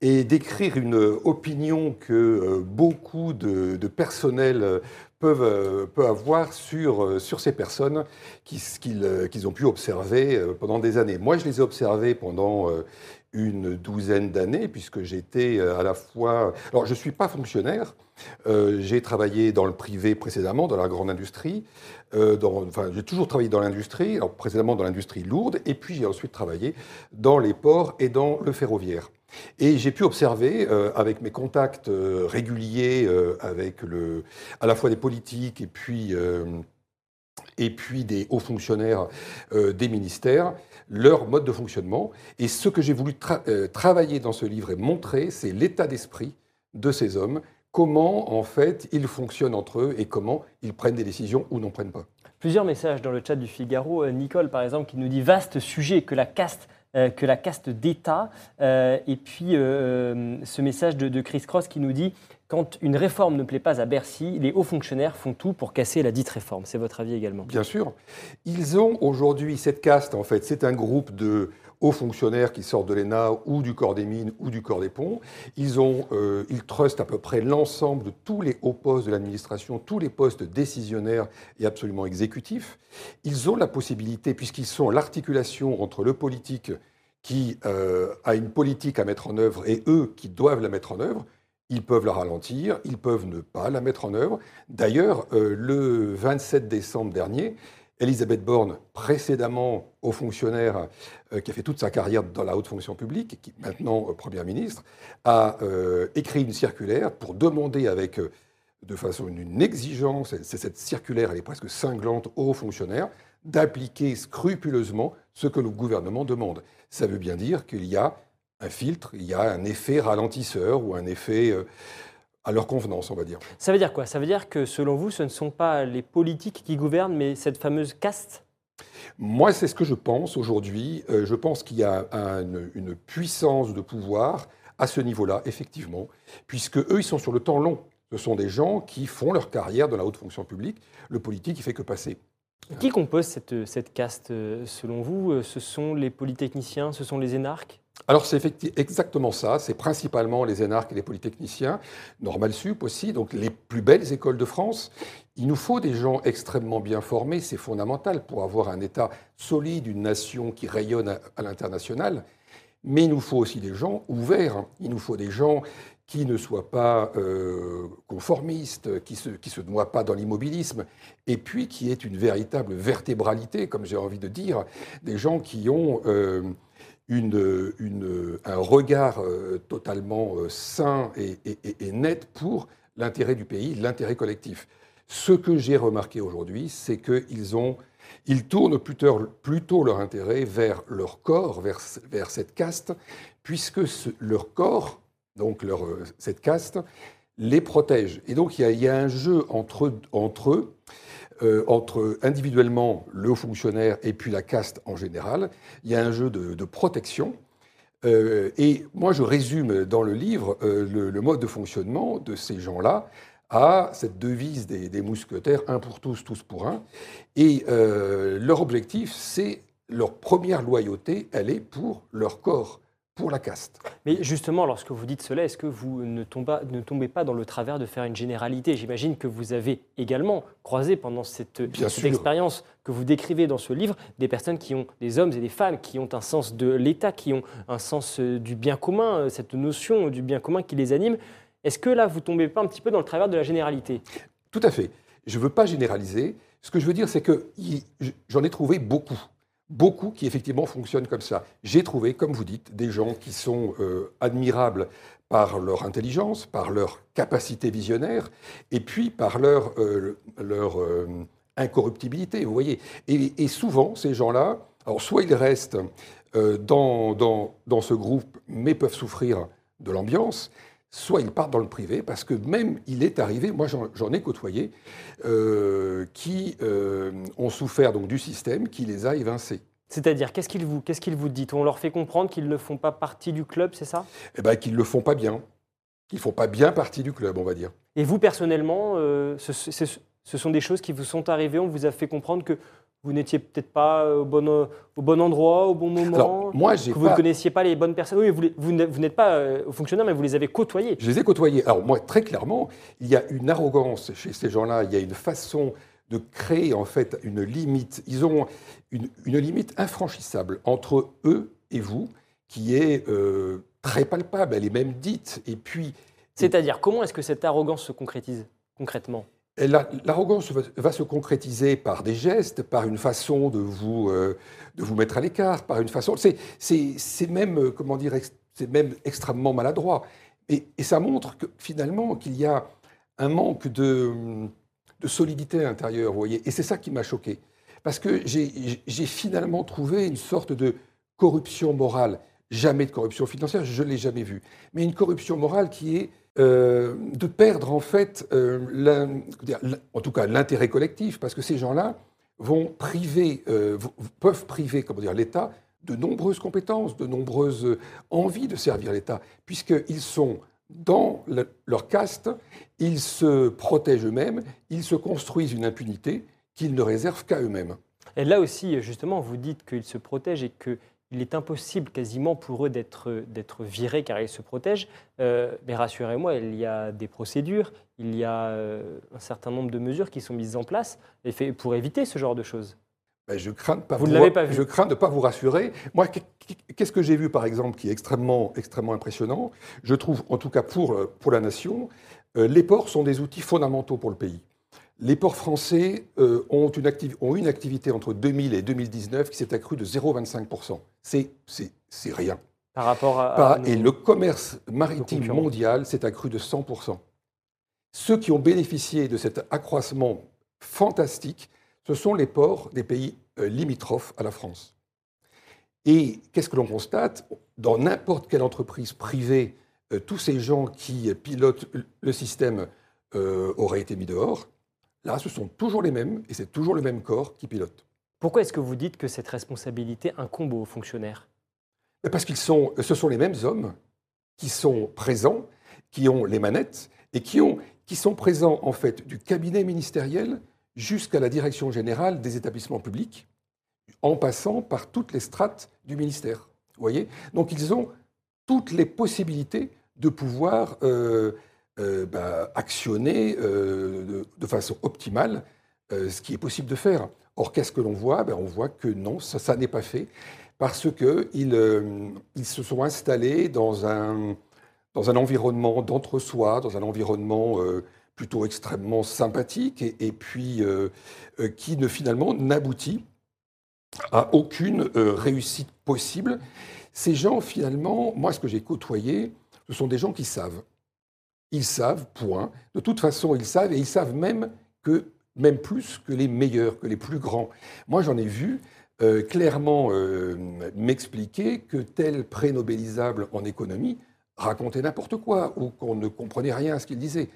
et d'écrire une opinion que euh, beaucoup de, de personnel euh, peuvent, euh, peut avoir sur, euh, sur ces personnes qui- qu'ils euh, qu'ils ont pu observer euh, pendant des années. Moi, je les ai observées pendant euh, une douzaine d'années, puisque j'étais euh, à la fois... Alors, je ne suis pas fonctionnaire, euh, j'ai travaillé dans le privé précédemment, dans la grande industrie. Euh, dans- enfin, j'ai toujours travaillé dans l'industrie, précédemment dans l'industrie lourde, et puis j'ai ensuite travaillé dans les ports et dans le ferroviaire. Et j'ai pu observer, avec mes contacts réguliers avec le, à la fois des politiques et puis, et puis des hauts fonctionnaires des ministères, leur mode de fonctionnement. Et ce que j'ai voulu euh, travailler dans ce livre et montrer, c'est l'état d'esprit de ces hommes, comment en fait ils fonctionnent entre eux et comment ils prennent des décisions ou n'en prennent pas. Plusieurs messages dans le chat du Figaro. Euh, Nicole, par exemple, qui nous dit vaste sujet que la caste. Euh, que la caste d'État. Euh, et puis euh, ce message de, de Chris Cross qui nous dit quand une réforme ne plaît pas à Bercy, les hauts fonctionnaires font tout pour casser la dite réforme. C'est votre avis également? Bien sûr. Ils ont aujourd'hui cette caste, en fait, c'est un groupe de hauts fonctionnaires qui sortent de l'ENA ou du corps des mines ou du corps des ponts. Ils, ont, euh, ils trustent à peu près l'ensemble de tous les hauts postes de l'administration, tous les postes décisionnaires et absolument exécutifs. Ils ont la possibilité, puisqu'ils sont l'articulation entre le politique qui euh, a une politique à mettre en œuvre et eux qui doivent la mettre en œuvre, ils peuvent la ralentir, ils peuvent ne pas la mettre en œuvre. D'ailleurs, euh, le 27 décembre dernier, Elisabeth Borne, précédemment haut fonctionnaire euh, qui a fait toute sa carrière dans la haute fonction publique, et qui est maintenant euh, Première ministre, a euh, écrit une circulaire pour demander avec, euh, de façon une, exigence, c'est cette circulaire, elle est presque cinglante aux fonctionnaires, d'appliquer scrupuleusement ce que le gouvernement demande. Ça veut bien dire qu'il y a un filtre, il y a un effet ralentisseur ou un effet à leur convenance, on va dire. Ça veut dire quoi? Ça veut dire que selon vous, ce ne sont pas les politiques qui gouvernent, mais cette fameuse caste? Moi, c'est ce que je pense aujourd'hui. Euh, je pense qu'il y a un- une, une puissance de pouvoir à ce niveau-là, effectivement, puisque eux, ils sont sur le temps long. Ce sont des gens qui font leur carrière dans la haute fonction publique. Le politique, il fait que passer. Qui compose cette, cette caste? Euh, selon vous Euh, Ce sont les polytechniciens, ce sont les énarques? Alors c'est exactement ça, c'est principalement les énarques et les polytechniciens, Normal Sup aussi, donc les plus belles écoles de France. Il nous faut des gens extrêmement bien formés, c'est fondamental pour avoir un État solide, une nation qui rayonne à, l'international. Mais il nous faut aussi des gens ouverts, il nous faut des gens qui ne soient pas euh, conformistes, qui se, se noient pas dans l'immobilisme, et puis qui aient une véritable vertébralité, comme j'ai envie de dire, des gens qui ont... euh, un regard euh, totalement euh, sain et, et- et- et net pour l'intérêt du pays, l'intérêt collectif. Ce que j'ai remarqué aujourd'hui, c'est qu'ils ont, ils tournent plutôt, plutôt leur intérêt vers leur corps, vers, vers cette caste, puisque leur corps, donc leur, euh, cette caste, les protège. Et donc il y a, y a un jeu entre, entre eux, euh, entre individuellement le haut fonctionnaire et puis la caste en général. Il y a un jeu de, protection. Euh, et moi, je résume dans le livre euh, le, mode de fonctionnement de ces gens-là à cette devise des, mousquetaires, un pour tous, tous pour un. Et leur objectif, c'est leur première loyauté, elle est pour leur corps, pour la caste. Mais justement, lorsque vous dites cela, est-ce que vous ne tombez, ne tombez pas dans le travers de faire une généralité? J'imagine que vous avez également croisé pendant cette, cette expérience que vous décrivez dans ce livre des personnes qui ont, des hommes et des femmes qui ont un sens de l'État, qui ont un sens euh, du bien commun, euh, cette notion du bien commun qui les anime. Est-ce que là, vous tombez pas un petit peu dans le travers de la généralité? Tout à fait. Je ne veux pas généraliser. Ce que je veux dire, c'est que j'en ai trouvé beaucoup. Beaucoup qui effectivement fonctionnent comme ça. J'ai trouvé, comme vous dites, des gens qui sont euh, admirables par leur intelligence, par leur capacité visionnaire, et puis par leur, euh, leur euh, incorruptibilité, vous voyez. Et, souvent, ces gens-là, soit ils restent dans, dans, dans ce groupe, mais peuvent souffrir de l'ambiance, soit ils partent dans le privé, parce que même il est arrivé, moi j'en ai côtoyé, euh, qui euh, ont souffert donc du système qui les a évincés. C'est-à-dire, qu'est-ce qu'ils vous, qu'est-ce qu'ils vous disent? On leur fait comprendre qu'ils ne font pas partie du club, c'est ça? Eh ben, qu'ils ne le font pas bien, qu'ils ne font pas bien partie du club, on va dire. Et vous, personnellement, euh, ce, ce- ce sont des choses qui vous sont arrivées On vous a fait comprendre que vous n'étiez peut-être pas au bon, au bon endroit, au bon moment Alors, moi, Que vous ne connaissiez pas les bonnes personnes Oui, vous, n'êtes pas euh, fonctionnaire, mais vous les avez côtoyés. Je les ai côtoyés. Alors moi, très clairement, il y a une arrogance chez ces gens-là, il y a une façon de créer en fait une limite. Ils ont une, une limite infranchissable entre eux et vous, qui est euh, très palpable, elle est même dite. Et puis, C'est-à-dire, comment est-ce que cette arrogance se concrétise concrètement? L'arrogance va, se concrétiser par des gestes, par une façon de vous, euh, de vous mettre à l'écart, par une façon. C'est même, euh, comment dire, c'est même extrêmement maladroit. Et, ça montre que finalement qu'il y a un manque de, de solidité intérieure, vous voyez. Et c'est ça qui m'a choqué. Parce que j'ai finalement trouvé une sorte de corruption morale. Jamais de corruption financière, je ne l'ai jamais vue. Mais une corruption morale qui est euh, de perdre en fait, euh, en tout cas l'intérêt collectif, parce que ces gens-là vont priver, euh, peuvent priver, comment dire, l'État de nombreuses compétences, de nombreuses envies de servir l'État, puisqu'ils sont dans le- leur caste, ils se protègent eux-mêmes, ils se construisent une impunité qu'ils ne réservent qu'à eux-mêmes. Et là aussi, justement, vous dites qu'ils se protègent et qu'il est impossible quasiment pour eux d'être virés car ils se protègent. Euh, mais rassurez-moi, il y a des procédures, il y a euh, un certain nombre de mesures qui sont mises en place pour éviter ce genre de choses. Ben, je crains de pas Vous ne l'avez pas vu. Je crains de ne pas vous rassurer. Moi, qu'est- qu'est-ce que j'ai vu, par exemple, qui est extrêmement, extrêmement impressionnant? Je trouve, en tout cas pour, euh, pour la nation, les ports sont des outils fondamentaux pour le pays. Les ports français euh, ont, une ont eu une activité entre 2000 et 2019 qui s'est accrue de 0,25%. C'est rien. Par rapport à. Pas- à nos- et le commerce maritime mondial s'est accru de 100%. Ceux qui ont bénéficié de cet accroissement fantastique, ce sont les ports des pays euh, limitrophes à la France. Et qu'est-ce que l'on constate? Dans n'importe quelle entreprise privée, euh, tous ces gens qui pilotent le système euh, auraient été mis dehors. Là, ce sont toujours les mêmes, et c'est toujours le même corps qui pilote. Pourquoi est-ce que vous dites que cette responsabilité incombe aux fonctionnaires? Mais Parce qu'ils sont, ce sont les mêmes hommes qui sont présents, qui ont les manettes et qui, ont, qui sont présents en fait du cabinet ministériel jusqu'à la direction générale des établissements publics, en passant par toutes les strates du ministère. Vous voyez? Donc ils ont toutes les possibilités de pouvoir euh, euh, bah, actionner euh, de, façon optimale euh, ce qui est possible de faire. Or, qu'est-ce que l'on voit? Ben, On voit que non, ça, n'est pas fait parce qu'ils euh, ils se sont installés dans un, dans un environnement d'entre-soi, dans un environnement euh, plutôt extrêmement sympathique et, puis euh, qui ne finalement n'aboutit à aucune réussite possible. Ces gens, finalement, moi, ce que j'ai côtoyé, ce sont des gens qui savent. Ils savent, point. De toute façon, ils savent, et ils savent même que, même plus que les meilleurs, que les plus grands. Moi, j'en ai vu euh, clairement euh, m'expliquer que tel pré-nobélisable en économie racontait n'importe quoi, ou qu'on ne comprenait rien à ce qu'il disait.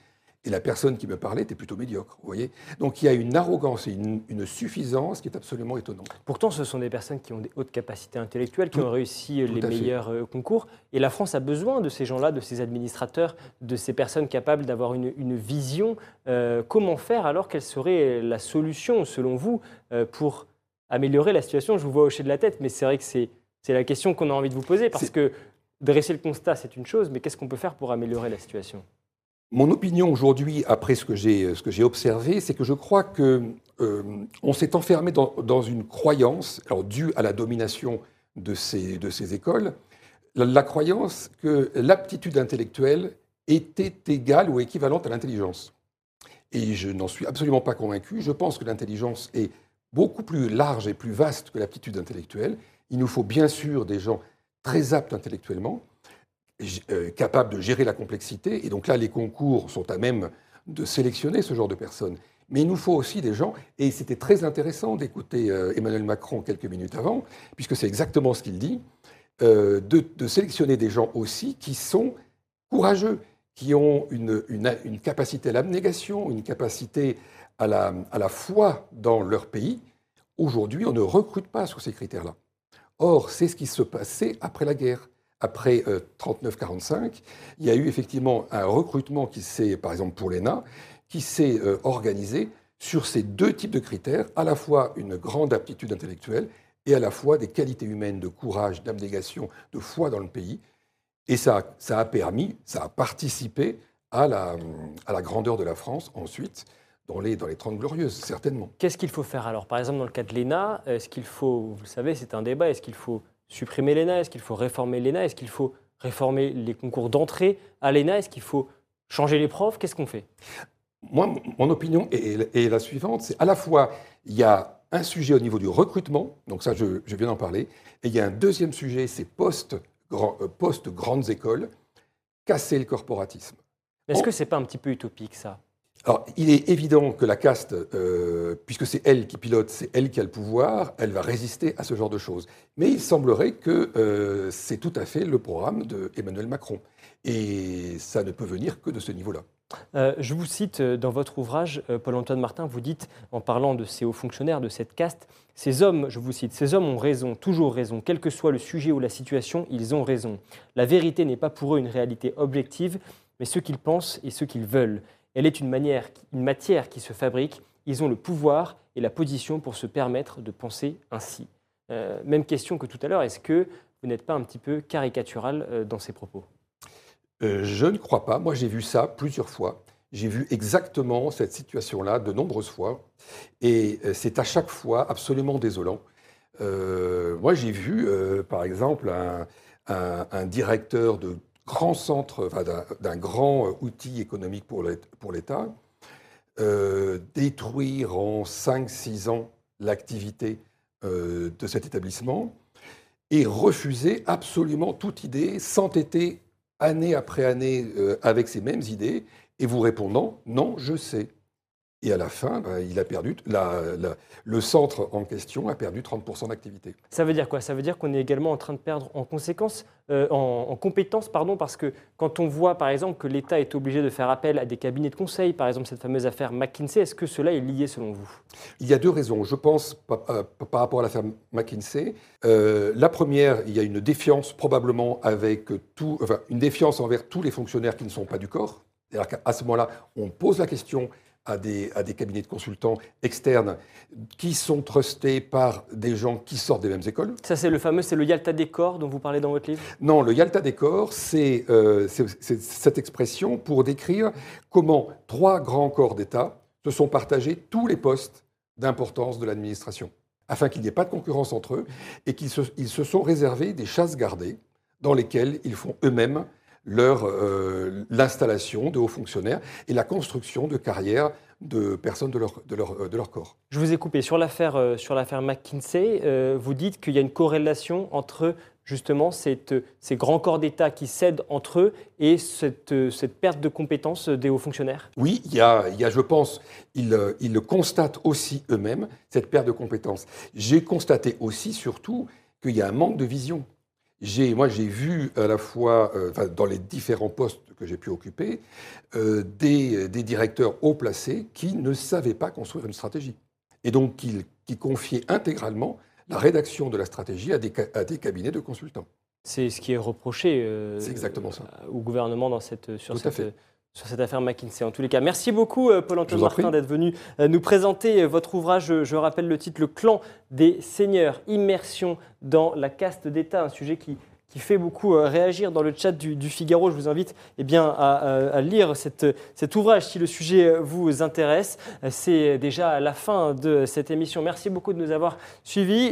Et la personne qui me parlait était plutôt médiocre, vous voyez. Donc il y a une arrogance et une, une suffisance qui est absolument étonnante. Pourtant, ce sont des personnes qui ont des hautes capacités intellectuelles, qui Tout- ont réussi euh, les fait. meilleurs euh, concours. Et la France a besoin de ces gens-là, de ces administrateurs, de ces personnes capables d'avoir une, une vision. Euh, comment faire alors Quelle serait la solution, selon vous, euh, pour améliorer la situation Je vous vois hocher de la tête, mais c'est vrai que c'est la question qu'on a envie de vous poser, parce que dresser le constat, c'est une chose, mais qu'est-ce qu'on peut faire pour améliorer la situation? Mon opinion aujourd'hui, après ce que j'ai ce que j'ai observé, c'est que je crois que euh, on s'est enfermé dans, une croyance, alors due à la domination de ces, de ces écoles, la, la croyance que l'aptitude intellectuelle était égale ou équivalente à l'intelligence. Et je n'en suis absolument pas convaincu. Je pense que l'intelligence est beaucoup plus large et plus vaste que l'aptitude intellectuelle. Il nous faut bien sûr des gens très aptes intellectuellement, euh, capables de gérer la complexité. Et donc là, les concours sont à même de sélectionner ce genre de personnes. Mais il nous faut aussi des gens, et c'était très intéressant d'écouter euh, Emmanuel Macron quelques minutes avant, puisque c'est exactement ce qu'il dit, euh, de, sélectionner des gens aussi qui sont courageux, qui ont une, capacité à l'abnégation, une capacité à la foi dans leur pays. Aujourd'hui, on ne recrute pas sur ces critères-là. Or, c'est ce qui se passait après la guerre. Après euh, 39-45, il y a eu effectivement un recrutement qui s'est, par exemple pour l'ENA, qui s'est euh, organisé sur ces deux types de critères, à la fois une grande aptitude intellectuelle et à la fois des qualités humaines de courage, d'abnégation, de foi dans le pays. Et ça, ça a permis, ça a participé à la, grandeur de la France ensuite dans les, dans les 30 glorieuses, certainement. Qu'est-ce qu'il faut faire alors? Par exemple, dans le cas de l'ENA, est-ce qu'il faut, vous le savez, c'est un débat, est-ce qu'il faut supprimer l'ENA? Est-ce qu'il faut réformer l'ENA? Est-ce qu'il faut réformer les concours d'entrée à l'ENA? Est-ce qu'il faut changer les profs? Qu'est-ce qu'on fait? Moi, mon opinion est, est la suivante, c'est à la fois, il y a un sujet au niveau du recrutement, donc ça je, je viens d'en parler, et il y a un deuxième sujet, c'est post, grand, euh, écoles, casser le corporatisme. Est-ce que c'est pas un petit peu utopique ça? Alors, il est évident que la caste, euh, puisque c'est elle qui pilote, c'est elle qui a le pouvoir, elle va résister à ce genre de choses. Mais il semblerait que euh, c'est tout à fait le programme d'Emmanuel Macron. Et ça ne peut venir que de ce niveau-là. Euh, je vous cite dans votre ouvrage, Paul-Antoine Martin, vous dites, en parlant de ces hauts fonctionnaires, de cette caste, ces hommes, je vous cite, ces hommes ont raison, toujours raison, quel que soit le sujet ou la situation, ils ont raison. La vérité n'est pas pour eux une réalité objective, mais ce qu'ils pensent et ce qu'ils veulent. Elle est une, matière qui se fabrique. Ils ont le pouvoir et la position pour se permettre de penser ainsi. Euh, même question que tout à l'heure, est-ce que vous n'êtes pas un petit peu caricatural euh, dans ces propos? Euh, Je ne crois pas. Moi, j'ai vu ça plusieurs fois. J'ai vu exactement cette situation-là de nombreuses fois. Et c'est à chaque fois absolument désolant. moi, j'ai vu, par exemple, un directeur de grand centre, d'un grand euh, outil économique pour l'État, euh, détruire en 5-6 ans l'activité euh, de cet établissement et refuser absolument toute idée, s'entêter année après année avec ces mêmes idées et vous répondant non, je sais. Et à la fin, ben, il a perdu, le centre en question a perdu 30% d'activité. Ça veut dire quoi? Ça veut dire qu'on est également en train de perdre en conséquence, euh, en, compétences, pardon, parce que quand on voit par exemple que l'État est obligé de faire appel à des cabinets de conseil, par exemple cette fameuse affaire McKinsey, est-ce que cela est lié selon vous? Il y a deux raisons. Je pense par, euh, rapport à l'affaire McKinsey. Euh, la première, il y a une défiance probablement avec tout, enfin, une défiance envers tous les fonctionnaires qui ne sont pas du corps. C'est-à-dire qu'à ce moment-là, on pose la question à des, à des, cabinets de consultants externes qui sont trustés par des gens qui sortent des mêmes écoles. Ça, c'est le fameux, c'est le Yalta des corps dont vous parlez dans votre livre? Non, le Yalta des corps, c'est euh, cette expression pour décrire comment trois grands corps d'État se sont partagés tous les postes d'importance de l'administration, afin qu'il n'y ait pas de concurrence entre eux et qu'ils se, ils se sont réservés des chasses gardées dans lesquelles ils font eux-mêmes euh, l'installation de hauts fonctionnaires et la construction de carrières de personnes de leur, de leur, de leur corps. Je vous ai coupé sur l'affaire, euh, McKinsey. Euh, vous dites qu'il y a une corrélation entre justement cette, ces grands corps d'État qui cèdent entre eux et cette, cette perte de compétences des hauts fonctionnaires Oui, il y a, il y a je pense, ils, ils le constatent aussi eux-mêmes, cette perte de compétences. J'ai constaté aussi, surtout, qu'il y a un manque de vision moi, j'ai vu à la fois, euh, dans les différents postes que j'ai pu occuper, euh, des, directeurs haut placés qui ne savaient pas construire une stratégie. Et donc, qui, confiaient intégralement la rédaction de la stratégie à des, cabinets de consultants. C'est ce qui est reproché euh, exactement ça. au gouvernement dans cette, sur, cette, sur cette affaire McKinsey. En tous les cas, merci beaucoup Paul-Antoine Martin d'être venu nous présenter votre ouvrage. Je rappelle le titre, Le clan des seigneurs, immersion dans la caste d'État, un sujet qui, qui fait beaucoup euh, réagir dans le chat du, Figaro. Je vous invite eh bien, à, lire cette, cet ouvrage si le sujet euh, vous intéresse. C'est déjà la fin de cette émission. Merci beaucoup de nous avoir suivis.